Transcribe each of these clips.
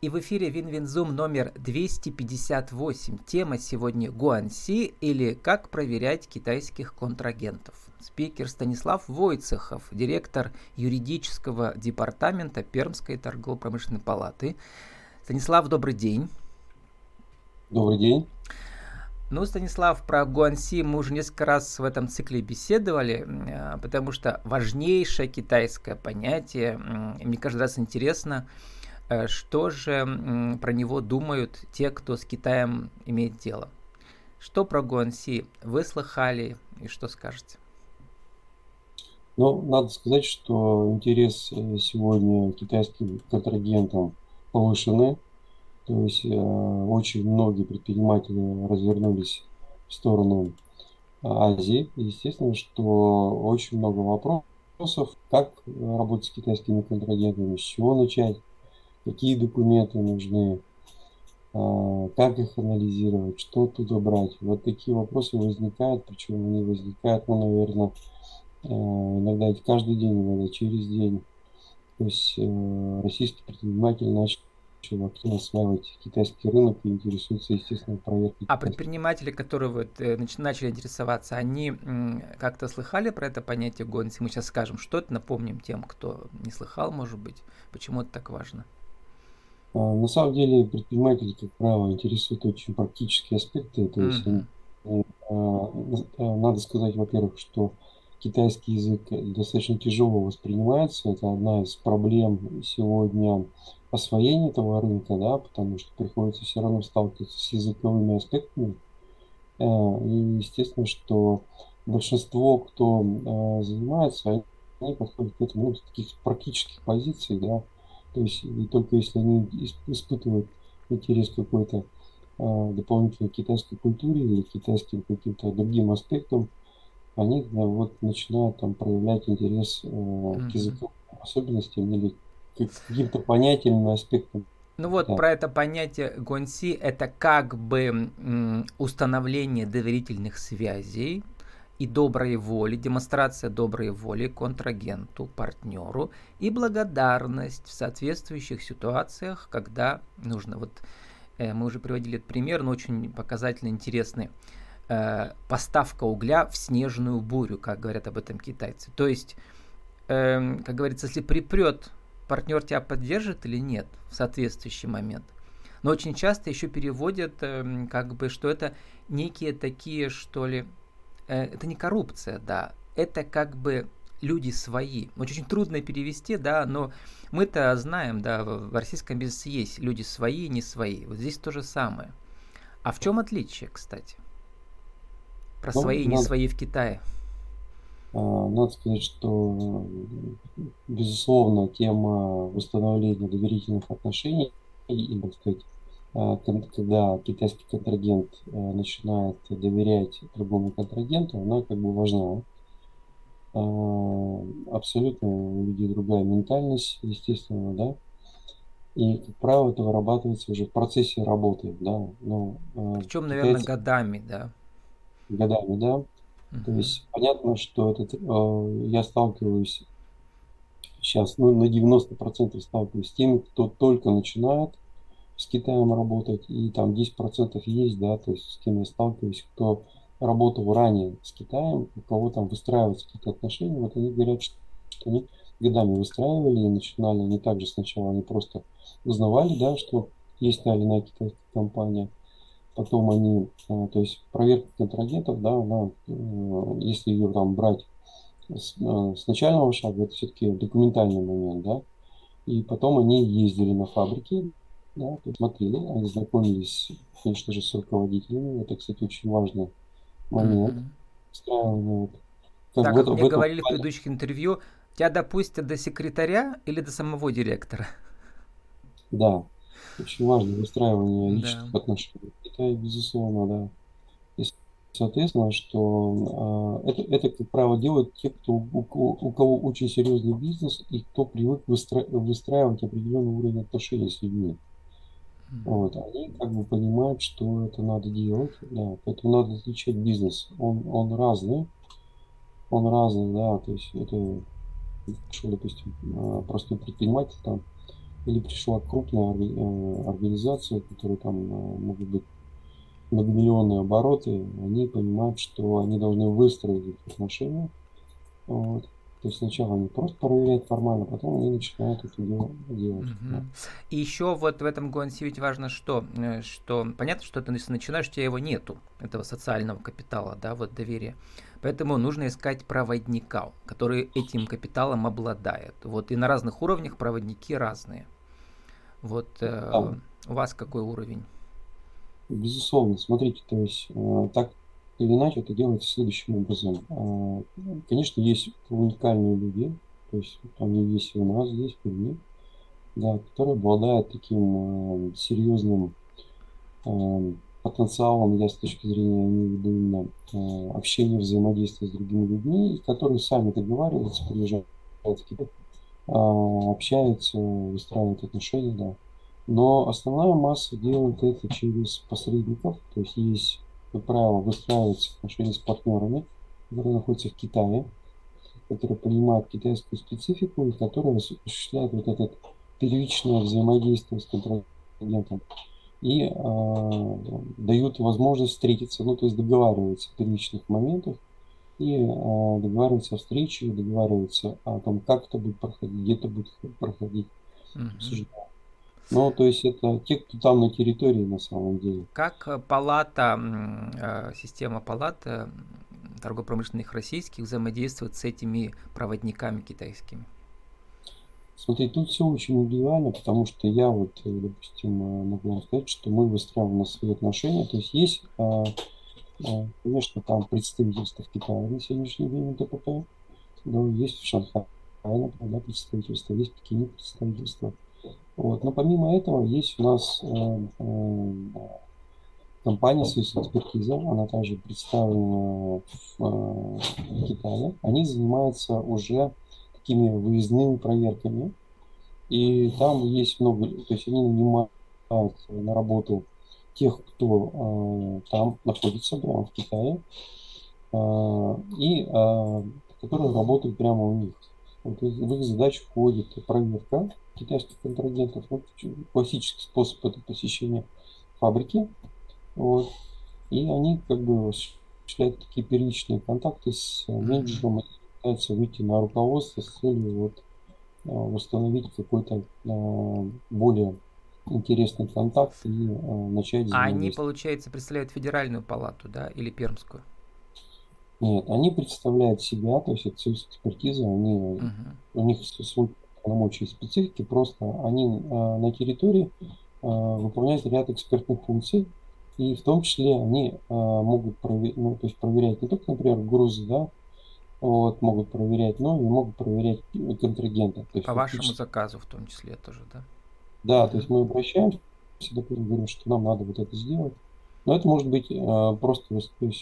И в эфире WinWin Zoom номер 258. Тема сегодня Гуанси или как проверять китайских контрагентов. Спикер Станислав Войцехов, директор юридического департамента Пермской торгово-промышленной палаты. Станислав, добрый день. Добрый день. Ну, Станислав, про Гуанси мы уже несколько раз в этом цикле беседовали, а, потому что важнейшее китайское понятие, мне каждый раз интересно, что же про него думают те, кто с Китаем имеет дело? Что про Гуанси вы слыхали и что скажете? Ну, надо сказать, что интерес э, сегодня китайским контрагентам повышены. То есть э, очень многие предприниматели развернулись в сторону Азии. Естественно, что очень много вопросов, как работать с китайскими контрагентами, с чего начать, какие документы нужны, а, как их анализировать, что туда брать. Вот такие вопросы возникают, причем они возникают, ну, наверное, а, иногда каждый день, иногда через день. То есть э, российский предприниматель начал активно осваивать китайский рынок и интересуется, естественно, проверкой. А предприниматели, которые вот э, начали интересоваться, они как-то слыхали про это понятие гонси? Мы сейчас скажем, что это, напомним тем, кто не слыхал, может быть, почему это так важно. А, на самом деле предприниматели, как правило, интересуют очень практические аспекты. То есть mm-hmm. надо сказать, во-первых, что китайский язык достаточно тяжело воспринимается. Это одна из проблем сегодня освоения этого рынка, да, потому что приходится все равно сталкиваться с языковыми аспектами. И естественно, что большинство, кто занимается, они подходят к этому ну, с таких практических позиций, да, то есть и только если они испытывают интерес какой-то а, дополнительной китайской культуре или китайским каким-то другим аспектам, они да, вот начинают там проявлять интерес э, к языковым особенностям или к каким-то понятиям и аспектам. Ну вот да. про это понятие гонси это как бы установление доверительных связей и доброй воли, демонстрация доброй воли контрагенту, партнеру и благодарность в соответствующих ситуациях, когда нужно. Вот э, мы уже приводили этот пример, но очень показательно интересный. Э, поставка угля в снежную бурю, как говорят об этом китайцы. То есть, э, как говорится, если припрет, партнер тебя поддержит или нет в соответствующий момент. Но очень часто еще переводят, э, как бы, что это некие такие, что ли, это не коррупция, да, это как бы люди свои. Очень трудно перевести, да, но мы-то знаем, да, в российском бизнесе есть люди свои, не свои. Вот здесь то же самое. А в чем отличие, кстати? Про ну, свои и не свои в Китае. А, надо сказать, что, безусловно, тема восстановления доверительных отношений и, так сказать, когда китайский контрагент э, начинает доверять другому контрагенту, она как бы важна. А, абсолютно у людей другая ментальность, естественно, да. И, как правило, это вырабатывается уже в процессе работы, да. Но, а, Причем, китайцы... наверное, годами, да. Годами, да. Uh-huh. То есть понятно, что этот, я сталкиваюсь сейчас, ну, на 90% сталкиваюсь с теми, кто только начинает, с Китаем работать, и там 10% есть, да, то есть с кем я сталкиваюсь, кто работал ранее с Китаем, у кого там выстраиваются какие-то отношения, вот они говорят, что они годами выстраивали и начинали не так же сначала, они просто узнавали, да, что есть та или иная китайская компания, потом они, а, то есть проверка контрагентов, да, она, э, если ее там брать с, а, с начального шага, это все-таки документальный момент, да, и потом они ездили на фабрики, да, посмотрели, они знакомились, конечно же, с руководителями. Это, кстати, очень важный момент. Mm-hmm. Как так, как мне этом... говорили в предыдущих интервью, тебя допустят до секретаря или до самого директора? Да, очень важно выстраивание личных да. отношений. Это, безусловно, да. И, соответственно, что э, это, это, как правило, делают те, кто, у, у кого очень серьезный бизнес и кто привык выстра... выстраивать определенный уровень отношений с людьми. Вот, они как бы понимают, что это надо делать, да, поэтому надо отличать бизнес. Он, он разный, он разный, да, то есть это, что, допустим, а, простой предприниматель там или пришла крупная э, организация, которая там э, могут быть многомиллионные обороты, они понимают, что они должны выстроить отношения. Вот. То есть сначала они просто проверяют формально, потом они начинают это дело делать. Угу. Да. И еще вот в этом гонсе ведь важно что, э, что понятно, что ты начинаешь, у тебя его нету, этого социального капитала, да, вот доверия. Поэтому нужно искать проводника, который этим капиталом обладает. Вот и на разных уровнях проводники разные. Вот э, да. у вас какой уровень? Безусловно, смотрите, то есть э, так или иначе это делается следующим образом. Э, конечно, есть уникальные люди, то есть они есть у нас здесь, в Перми, да, которые обладают таким э, серьезным э, потенциалом, я с точки зрения имею в именно э, общения, взаимодействия с другими людьми, которые сами договариваются, приезжают в Китай, э, общаются, выстраивают отношения, да. Но основная масса делает это через посредников, то есть есть, как правило, выстраиваются отношения с партнерами, которые находятся в Китае, которые понимают китайскую специфику и которые осуществляют вот это первичное взаимодействие с контрагентом и э, дают возможность встретиться, ну то есть договариваются в первичных моментах и э, договариваются о встрече, договариваются о том, как это будет проходить, где это будет проходить. Mm-hmm. Ну, то есть это те, кто там на территории на самом деле. Как э, палата, э, система палат торгово-промышленных российских взаимодействует с этими проводниками китайскими? Смотри, тут все очень индивидуально, потому что я вот, э, допустим, могу вам сказать, что мы выстраиваем свои отношения. То есть есть, конечно, там представительство в Китае на сегодняшний день ТПП, да, есть в Шанхае, например, представительство, есть в Пекине представительство. Вот. Но помимо этого есть у нас э, э, компания Swiss Экспертиза, она также представлена в э, Китае. Они занимаются уже такими выездными проверками. И там есть много, то есть они нанимают на работу тех, кто э, там находится прямо в Китае, э, и э, которые работают прямо у них. Вот в их задачу входит проверка китайских контрагентов. Вот классический способ это посещение фабрики. Вот. И они как бы осуществляют такие первичные контакты с менеджером и пытаются выйти на руководство с целью вот, а, восстановить какой-то а, более интересный контакт и начать А они, получается, представляют федеральную палату, да, или пермскую? Нет, они представляют себя, то есть это союз экспертизы, они, угу. у них свой полномочий и специфики, просто они э, на территории э, выполняют ряд экспертных функций, и в том числе они э, могут проверять, ну, то есть проверять не только, например, грузы, да, вот, могут проверять, но и могут проверять контрагента. То есть, По вашему заказу в том числе тоже, да? Да, то есть мы обращаемся, допустим, говорим, что нам надо вот это сделать. Но это может быть э, просто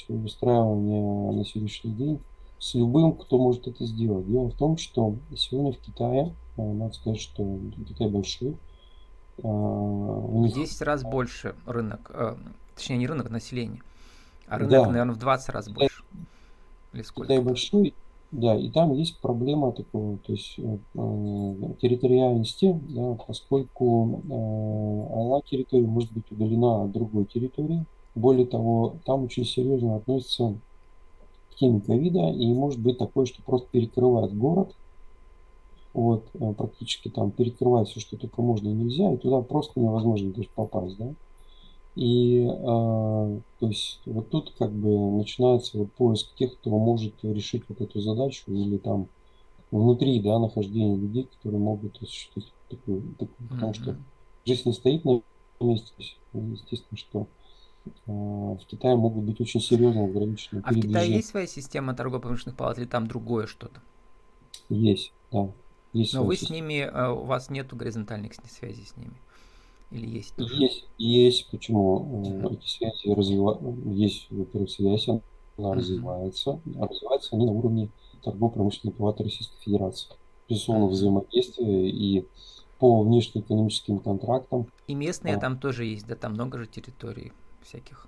выстраивание на сегодняшний день с любым, кто может это сделать. Дело в том, что сегодня в Китае, надо сказать, что Китай большой. Э, у них... В 10 раз больше рынок, э, точнее не рынок, а население. А рынок, да. наверное, в 20 раз больше. Или сколько? Китай большой, да, и там есть проблема такого, то есть э, территориальности, да, поскольку э, одна территория может быть удалена от другой территории. Более того, там очень серьезно относится теме ковида, и может быть такое, что просто перекрывает город, вот, э, практически там перекрывает все, что только можно и нельзя, и туда просто невозможно есть, попасть, да. И э, то есть вот тут как бы начинается вот поиск тех, кто может решить вот эту задачу или там внутри, да, нахождения людей, которые могут осуществить такую, такую mm-hmm. потому что жизнь не стоит на месте, естественно, что а, в Китае могут быть очень серьезно ограничены. А в Китае есть своя система торгово-промышленных палат или там другое что-то? Есть, да. Но вы с ними, а, у вас нет горизонтальных связей с ними? Или есть? Тоже? Есть, есть. Почему? Mm-hmm. Эти связи развиваются. Есть, во-первых, связь, она mm-hmm. развивается. А развиваются они на уровне торгово-промышленной палаты Российской Федерации. Безусловно, mm-hmm. взаимодействие и по внешнеэкономическим контрактам. И местные а, там тоже есть, да, там много же территорий всяких.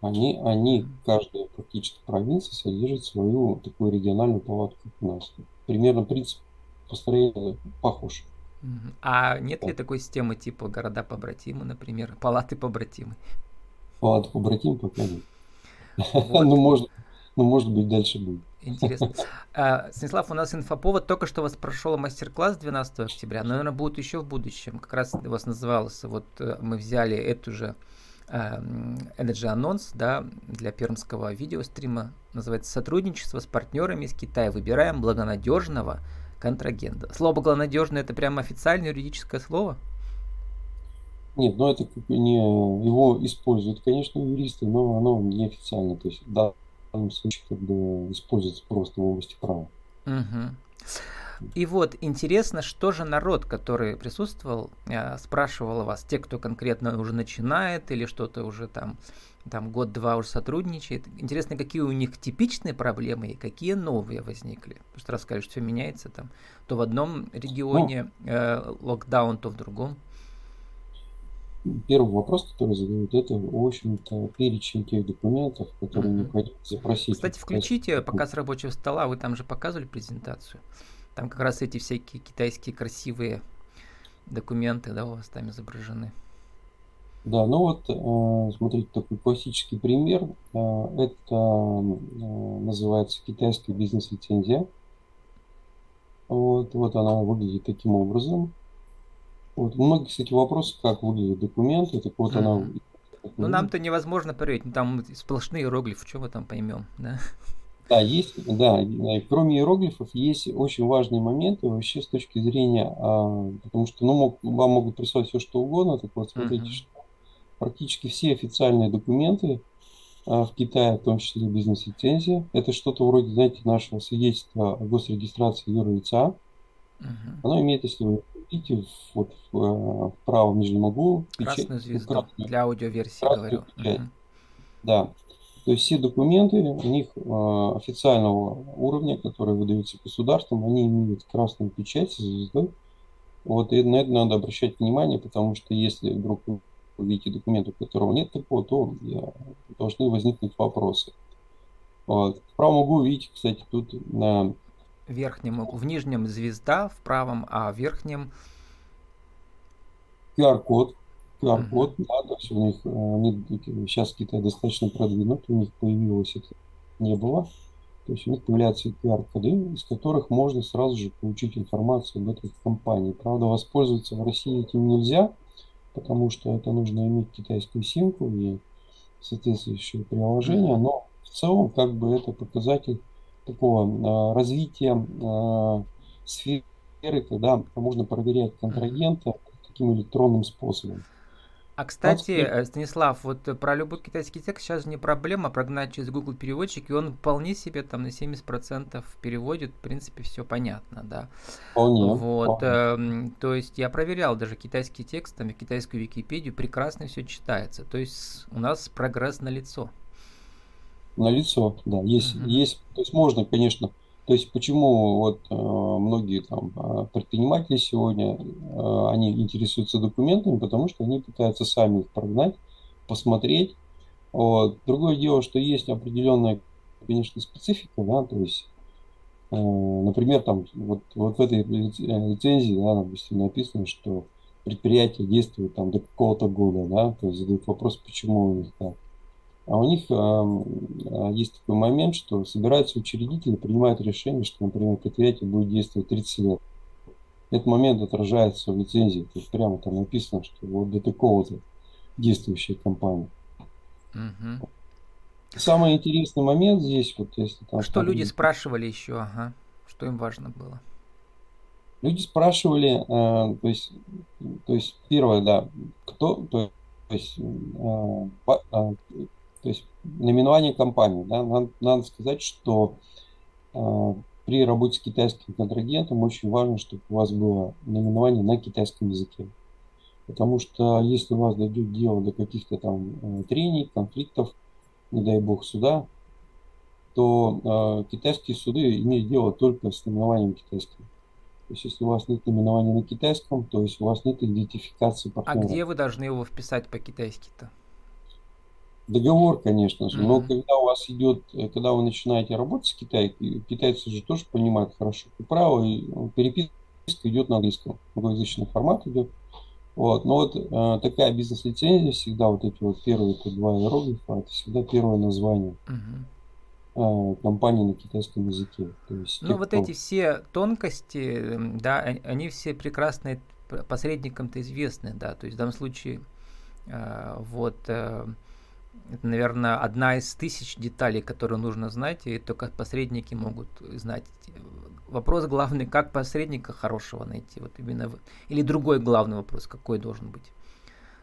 Они, они, каждая практически провинция содержит свою такую региональную палатку у нас. Примерно принцип построения похож. А нет ли такой системы типа города побратимы, например, палаты побратимы? Палаты побратимы пока нет. Ну, может, ну, может быть, дальше будет. Интересно. А, Станислав, у нас инфоповод. Только что у вас прошел мастер-класс 12 октября, но, наверное, будет еще в будущем. Как раз у вас назывался, вот э, мы взяли эту же Energy анонс да, для пермского видеострима. Называется «Сотрудничество с партнерами из Китая. Выбираем благонадежного контрагента». Слово «благонадежный» — это прямо официальное юридическое слово? Нет, ну это не его используют, конечно, юристы, но оно неофициально. То есть да, данном случае как бы используется просто в области права. Угу. И вот интересно, что же народ, который присутствовал, э, спрашивал вас, те, кто конкретно уже начинает или что-то уже там, там год-два уже сотрудничает. Интересно, какие у них типичные проблемы и какие новые возникли. Потому что рассказали, что все меняется там. То в одном регионе ну, э, локдаун, то в другом первый вопрос, который задают, это, в общем-то, перечень тех документов, которые mm-hmm. необходимо запросить. Кстати, включите показ рабочего стола, вы там же показывали презентацию. Там как раз эти всякие китайские красивые документы, да, у вас там изображены. Да, ну вот, э, смотрите, такой классический пример. Э, это э, называется китайская бизнес-лицензия. Вот, вот она выглядит таким образом. Вот у многих, кстати, вопрос, как выглядят документы. Так вот mm-hmm. она... Ну, нам-то невозможно проверить. Ну, там сплошные иероглифы, что мы там поймем, да? Да, есть, да, кроме иероглифов есть очень важные моменты вообще с точки зрения, а, потому что ну, мог, вам могут прислать все что угодно, так вот смотрите, uh-huh. что практически все официальные документы а, в Китае, в том числе бизнес-лицензия, это что-то вроде, знаете, нашего свидетельства о госрегистрации юрлица, uh-huh. оно имеет, если вы видите, вот в, э, в правом нижнем углу. Красную звезду красную, для аудиоверсии говорю. Угу. Да. То есть все документы у них э, официального уровня, которые выдаются государством, они имеют красную печать с звездой. Вот и на это надо обращать внимание, потому что если вдруг вы видите документ, у которого нет такого, то я, должны возникнуть вопросы. Вот. В правом углу видите, кстати, тут на верхнем, в нижнем звезда, в правом, а в верхнем QR-код. QR-код, uh-huh. да, то есть у них они, сейчас Китай достаточно продвинут, у них появилось это не было. То есть у них появляются QR-коды, из которых можно сразу же получить информацию об этой компании. Правда, воспользоваться в России этим нельзя, потому что это нужно иметь китайскую симку и соответствующее приложение, но в целом как бы это показатель такого э, развития э, сферы, когда можно проверять контрагента таким электронным способом. А кстати, э, Станислав, вот про любой китайский текст сейчас не проблема прогнать через Google переводчик, и он вполне себе там на 70% переводит, в принципе, все понятно, да. Вполне. Вот, вполне. Э, то есть я проверял даже китайский текст, там, китайскую Википедию, прекрасно все читается. То есть у нас прогресс на лицо на лицо, да, есть, uh-huh. есть, то есть можно, конечно, то есть почему вот э, многие там э, предприниматели сегодня, э, они интересуются документами, потому что они пытаются сами их прогнать, посмотреть. Вот. Другое дело, что есть определенная, конечно, специфика, да, то есть, э, например, там вот, вот в этой лицензии, да, допустим, написано, что предприятие действует там до какого-то года, да, то есть задают вопрос, почему у них так. А у них э, есть такой момент, что собираются учредители, принимают решение, что, например, предприятие будет действовать 30 лет. Этот момент отражается в лицензии. То есть прямо там написано, что вот до такого-то действующая компания. Угу. Самый интересный момент здесь, вот если там... Что люди спрашивали еще, ага. Что им важно было? Люди спрашивали, э, то есть, то есть первое, да, кто, то есть, э, э, то есть наименование компании. Да, надо, надо сказать, что э, при работе с китайским контрагентом очень важно, чтобы у вас было наименование на китайском языке. Потому что если у вас дойдет дело до каких-то там э, трений, конфликтов, не дай бог суда, то э, китайские суды имеют дело только с наименованием китайским. То есть, если у вас нет наименования на китайском, то есть у вас нет идентификации партнера. А где вы должны его вписать по-китайски-то? Договор, конечно же, но когда у вас идет, э, когда вы начинаете работать с Китаем, китайцы же тоже понимают хорошо право, и ну, переписка идет на английском. Англоязычный формат идет. Вот. Но вот э, такая бизнес-лицензия всегда, вот эти вот первые это два иероглифа, это всегда первое название э, компании на китайском языке. То есть, Ну, те, вот кто- эти все тонкости, м, да, они, они все прекрасные посредникам-то известны, да, то есть в данном случае э, вот э, это, наверное, одна из тысяч деталей, которые нужно знать, и только посредники могут знать. Вопрос главный, как посредника хорошего найти, вот именно, в- или другой главный вопрос, какой должен быть,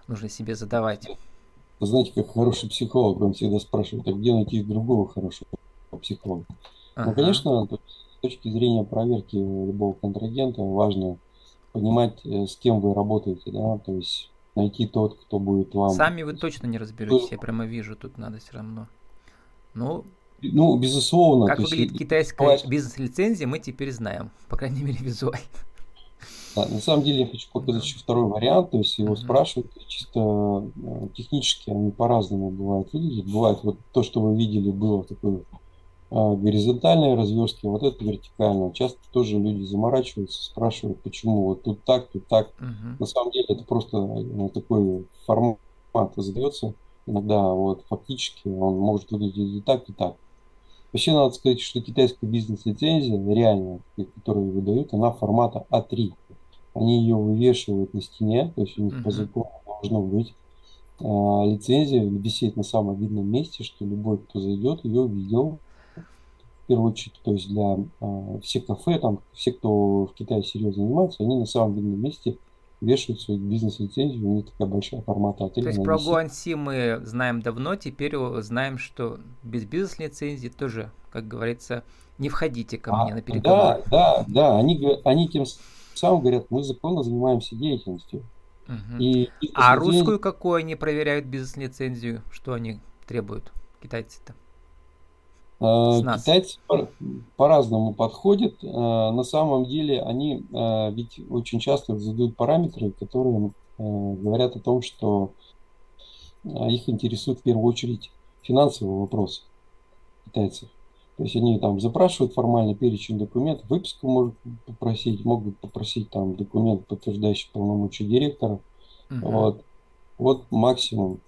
нужно себе задавать. Знаете, как хороший психолог, он всегда спрашивает, а где найти другого хорошего психолога? Ну, Ага. конечно, то есть с точки зрения проверки любого контрагента важно понимать, э, с кем вы работаете, да, то есть найти тот, кто будет вам... Сами вы точно не разберетесь, я прямо вижу, тут надо все равно. Ну, Ну, безусловно, как есть выглядит и- китайская бывает- бизнес-лицензия, мы теперь знаем, по крайней мере, визуально. Да, на самом деле я хочу показать Да. еще второй вариант, то есть его спрашивают чисто э, технически, они по-разному бывают выглядят. Бывает вот то, что вы видели, было в а, горизонтальной разверстке, вот это вертикально. Часто тоже люди заморачиваются, спрашивают, почему вот тут так, тут так. Мгм. На самом деле это просто э, такой формат задается. Иногда вот фактически он может выглядеть и так, и так. Вообще надо сказать, что китайская бизнес-лицензия, реальная, которую выдают, она формата А3. Они ее вывешивают на стене, то есть у них по Мгм. закону должно быть а, лицензия висеть на самом видном месте, что любой, кто зайдет, ее видел. В первую очередь, то есть для а, всех кафе, там, все, кто в Китае серьезно занимается, они на самом видном месте вешают свою бизнес-лицензию, у них такая большая формата А3. То есть про. Гуанси мы знаем давно, теперь знаем, что без бизнес-лицензии тоже, как говорится, не входите ко А, мне на переговоры. Да, да, да, они, они тем самым говорят, мы законно занимаемся деятельностью. Мгм. И А бизнес-лицензия- русскую какую они проверяют бизнес-лицензию? Что они требуют, китайцы-то? Э, нас. Китайцы по- по-разному подходят. Э, На самом деле они э, ведь очень часто задают параметры, которые говорят о том, что их интересует в первую очередь финансовый вопрос китайцев. То есть они там запрашивают формально перечень документов, выписку могут попросить, могут попросить там документ, подтверждающий полномочия директора. Мгм. Вот, вот максимум.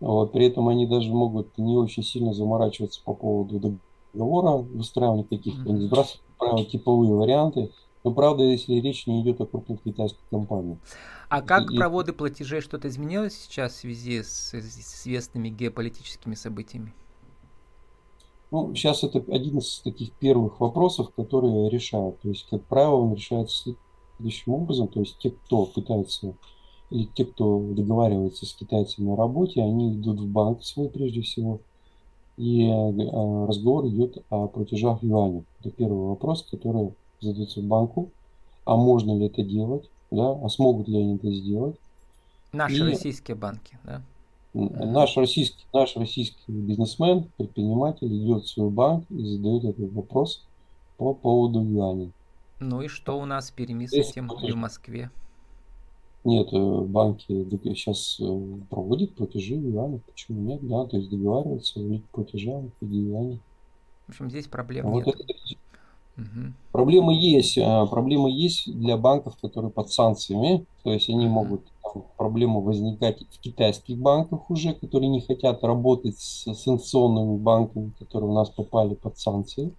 Вот, при этом они даже могут не очень сильно заморачиваться по поводу договора, выстраивания сбрасывают, как правило, типовые варианты. Но правда, если речь не идет о крупной китайской компании. А как и- проводы платежей что-то изменилось сейчас в связи с, с известными геополитическими событиями? Ну, сейчас это один из таких первых вопросов, которые решают. То есть, как правило, он решается следующим образом. То есть, те, кто пытается, или те, кто договаривается с китайцами о работе, они идут в банк свой прежде всего. И э, разговор идет о платежах в юане. Это первый вопрос, который задается банку. А можно ли это делать? Да? А смогут ли они это сделать? Наши И- российские банки, да? Н- Наш российский, наш российский бизнесмен, предприниматель идет в свой банк и задает этот вопрос по поводу юаней. Ну и что у нас в Перми с этим и в Москве? Нет, э, банки сейчас проводят платежи в юанях. Почему нет? Да, то есть договариваются о виде платежа в юаней. В общем, здесь проблем Вот нет. это- Мгм. Проблемы есть. а, Проблемы есть для банков, которые под санкциями. То есть они могут проблемы возникать в китайских банках уже, которые не хотят работать с санкционными банками, которые у нас попали под санкции.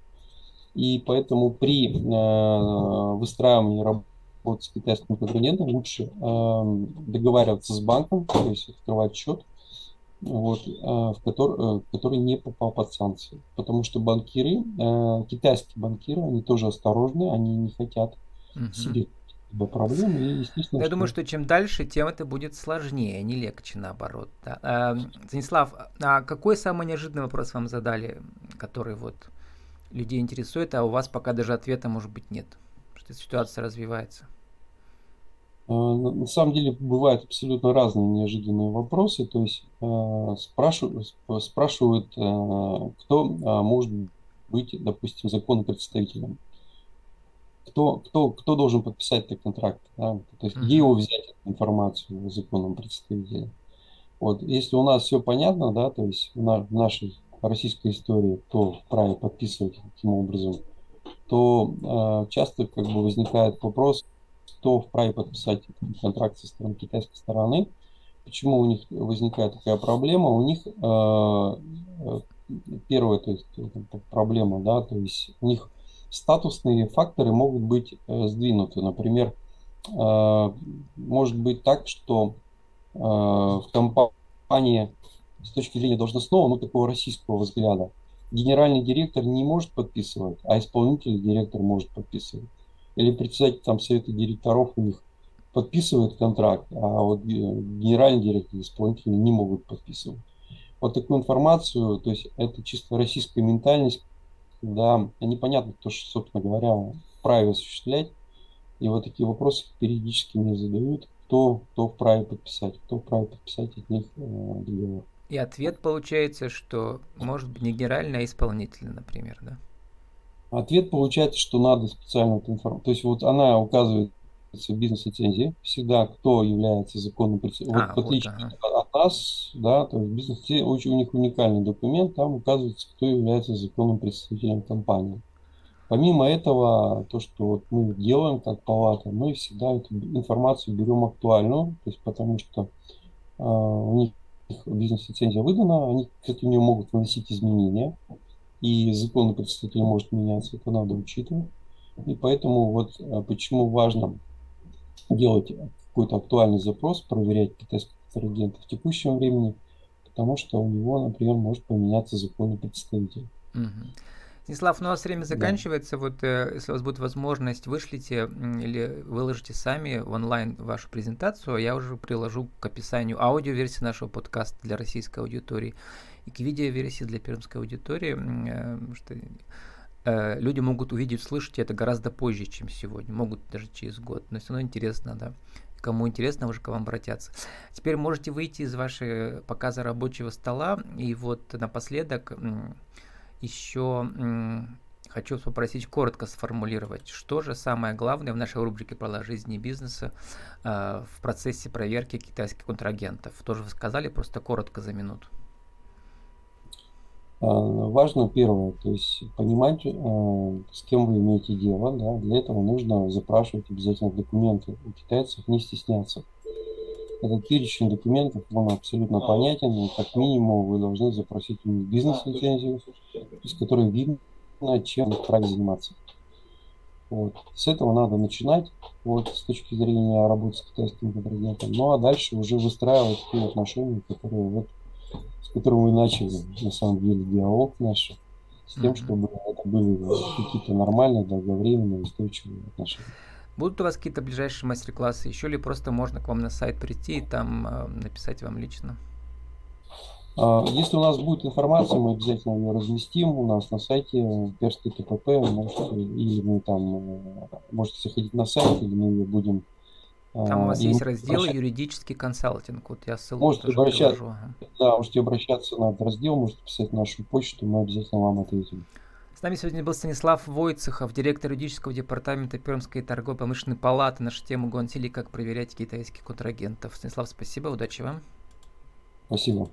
И поэтому при э, выстраивании работы с китайским контрагентом лучше э, договариваться с банком, то есть открывать счет, вот, э, в который, э, который не попал под санкции. Потому что банкиры, э, китайские банкиры, они тоже осторожны, они не хотят Мгм. себе проблем. И, естественно, Я думаю, что чем дальше, тем это будет сложнее, не легче, наоборот. Да. А, Станислав, а какой самый неожиданный вопрос вам задали, который вот людей интересует, а у вас пока даже ответа, может быть, нет? Что ситуация развивается. Э, На самом деле бывают абсолютно разные неожиданные вопросы. То есть э, спрашивают, сп- спрашивают, э, кто э, может быть, допустим, законным представителем. Кто, кто, кто должен подписать этот контракт? да? То есть где его взять, эту информацию о законном представителе? Вот, если у нас все понятно, да, то есть в, на- в нашей российской истории, кто вправе подписывать и каким образом то э, часто как бы возникает вопрос, кто вправе подписать контракт со стороны китайской стороны. Почему у них возникает такая проблема? У них э, первая то есть, проблема, да, то есть у них статусные факторы могут быть э, сдвинуты. Например, э, может быть так, что э, в компании с точки зрения должностного, ну, такого российского взгляда, генеральный директор не может подписывать, а исполнительный директор может подписывать. Или председатель там совета директоров у них подписывает контракт, а вот генеральный директор исполнительный не могут подписывать. Вот такую информацию, то есть это чисто российская ментальность, да, непонятно, кто, собственно говоря, вправе осуществлять. И вот такие вопросы периодически мне задают, кто, кто вправе подписать, кто вправе подписать от них э, договор. И ответ получается, что может быть не генеральный, а исполнительный, например, да? Ответ получается, что надо специально эту информацию. То есть вот она указывает в бизнес-лицензии всегда, кто является законным представителем. А, вот, вот, ага. от нас, да, то есть бизнес очень у них уникальный документ, там указывается, кто является законным представителем компании. Помимо этого, то, что вот мы делаем как палата, мы всегда эту информацию берем актуальную, то есть потому что э, у них бизнес-лицензия выдана, они, кстати, у нее могут вносить изменения, и законный представитель может меняться, это надо учитывать. И поэтому вот а, почему важно делать какой-то актуальный запрос, проверять китайского контрагента в текущем времени, потому что у него, например, может поменяться законный представитель. Угу. Станислав, ну у время заканчивается. Да. Вот э, если у вас будет возможность, вышлите или выложите сами в онлайн вашу презентацию, а я уже приложу к описанию аудиоверсии нашего подкаста для российской аудитории и к видеоверсии для пермской аудитории, э, что э, люди могут увидеть, услышать это гораздо позже, чем сегодня, могут даже через год, но все равно интересно, да. Кому интересно, уже к вам обратятся. Теперь можете выйти из вашего показа рабочего стола, и вот напоследок еще хочу попросить коротко сформулировать, что же самое главное в нашей рубрике «Про жизни и бизнеса» э, в процессе проверки китайских контрагентов. Тоже вы сказали, просто коротко за минуту. А, важно первое, то есть понимать, э, с кем вы имеете дело. Да? Для этого нужно запрашивать обязательно документы у китайцев, не стесняться. Этот перечень документов, он абсолютно понятен, и как минимум вы должны запросить у них бизнес-лицензию, из которой видно, чем вправе заниматься. Вот. С этого надо начинать, вот, с точки зрения работы с китайским контрагентом. Ну а дальше уже выстраивать те отношения, которые вот с которым мы начали, на самом деле, диалог наш, с тем, чтобы это были какие-то нормальные, долговременные, устойчивые отношения. Будут у вас какие-то ближайшие мастер-классы еще или просто можно к вам на сайт прийти и там э, написать вам лично? А, если у нас будет информация, мы обязательно ее разместим у нас на сайте Перский ТПП, можете, или мы там э, можете заходить на сайт, или мы ее будем там у вас а, есть раздел обращаться... юридический консалтинг. Вот я ссылку можете обращаться, ага. Да, можете обращаться на этот раздел, можете писать нашу почту, мы обязательно вам ответим. С нами сегодня был Станислав Войцехов, директор юридического департамента Пермской торгово-промышленной палаты. Наша тема Гуансили «Как проверять китайских контрагентов». Станислав, спасибо, удачи вам. Спасибо.